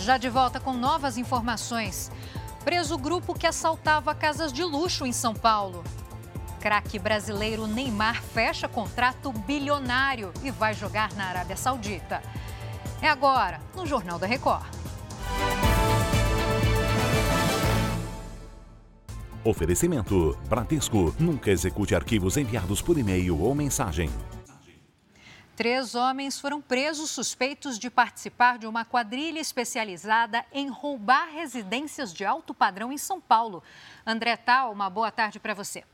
Já de volta com novas informações. Preso o grupo que assaltava casas de luxo em São Paulo. Craque brasileiro Neymar fecha contrato bilionário e vai jogar na Arábia Saudita. É agora, no Jornal da Record. Oferecimento: Bradesco. Nunca execute arquivos enviados por e-mail ou mensagem. Três homens foram presos suspeitos de participar de uma quadrilha especializada em roubar residências de alto padrão em São Paulo. André Tal, uma boa tarde para você.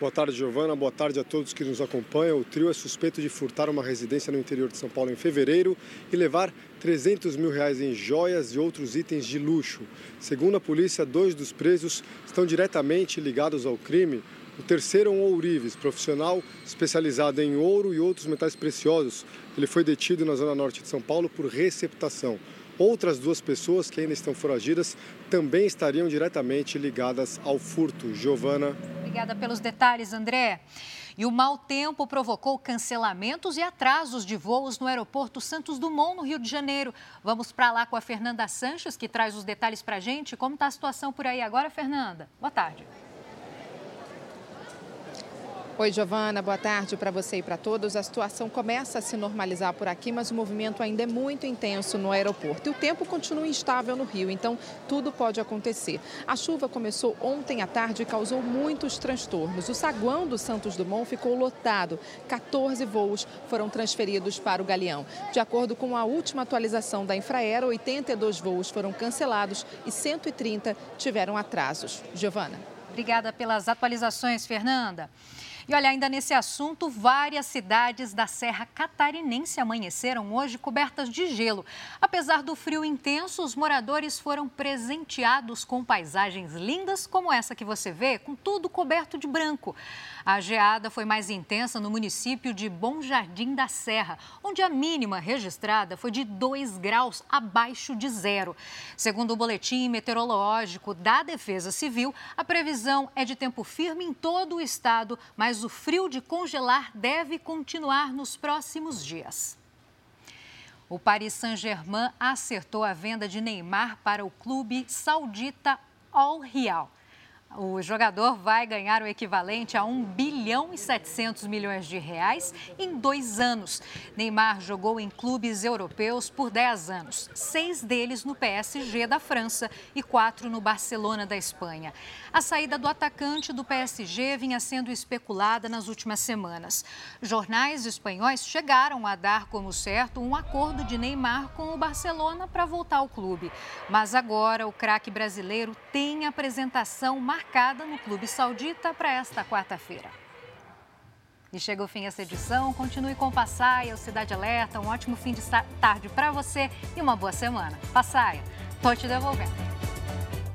Boa tarde, Giovana. Boa tarde a todos que nos acompanham. O trio é suspeito de furtar uma residência no interior de São Paulo em fevereiro e levar 300 mil reais em joias e outros itens de luxo. Segundo a polícia, dois dos presos estão diretamente ligados ao crime. O terceiro é um ourives, profissional especializado em ouro e outros metais preciosos. Ele foi detido na zona norte de São Paulo por receptação. Outras duas pessoas que ainda estão foragidas também estariam diretamente ligadas ao furto. Giovana. Obrigada pelos detalhes, André. E o mau tempo provocou cancelamentos e atrasos de voos no aeroporto Santos Dumont, no Rio de Janeiro. Vamos para lá com a Fernanda Sanches, que traz os detalhes para a gente. Como está a situação por aí agora, Fernanda? Boa tarde. Oi, Giovana, boa tarde para você e para todos. A situação começa a se normalizar por aqui, mas o movimento ainda é muito intenso no aeroporto. E o tempo continua instável no Rio, então tudo pode acontecer. A chuva começou ontem à tarde e causou muitos transtornos. O saguão do Santos Dumont ficou lotado. 14 voos foram transferidos para o Galeão. De acordo com a última atualização da Infraero, 82 voos foram cancelados e 130 tiveram atrasos. Giovana. Obrigada pelas atualizações, Fernanda. E olha, ainda nesse assunto, várias cidades da Serra Catarinense amanheceram hoje cobertas de gelo. Apesar do frio intenso, os moradores foram presenteados com paisagens lindas como essa que você vê, com tudo coberto de branco. A geada foi mais intensa no município de Bom Jardim da Serra, onde a mínima registrada foi de 2 graus abaixo de zero. Segundo o boletim meteorológico da Defesa Civil, a previsão é de tempo firme em todo o estado, mas o frio de congelar deve continuar nos próximos dias. O Paris Saint-Germain acertou a venda de Neymar para o clube saudita Al Hilal. O jogador vai ganhar o equivalente a 1 bilhão e 700 milhões de reais em dois anos. Neymar jogou em clubes europeus por 10 anos, seis deles no PSG da França e quatro no Barcelona da Espanha. A saída do atacante do PSG vinha sendo especulada nas últimas semanas. Jornais espanhóis chegaram a dar como certo um acordo de Neymar com o Barcelona para voltar ao clube. Mas agora o craque brasileiro tem apresentação marcada marcada no Clube Saudita para esta quarta-feira. E chega o fim essa edição. Continue com o Passaia, o Cidade Alerta. Um ótimo fim de tarde para você e uma boa semana. Passaia, tô te devolvendo.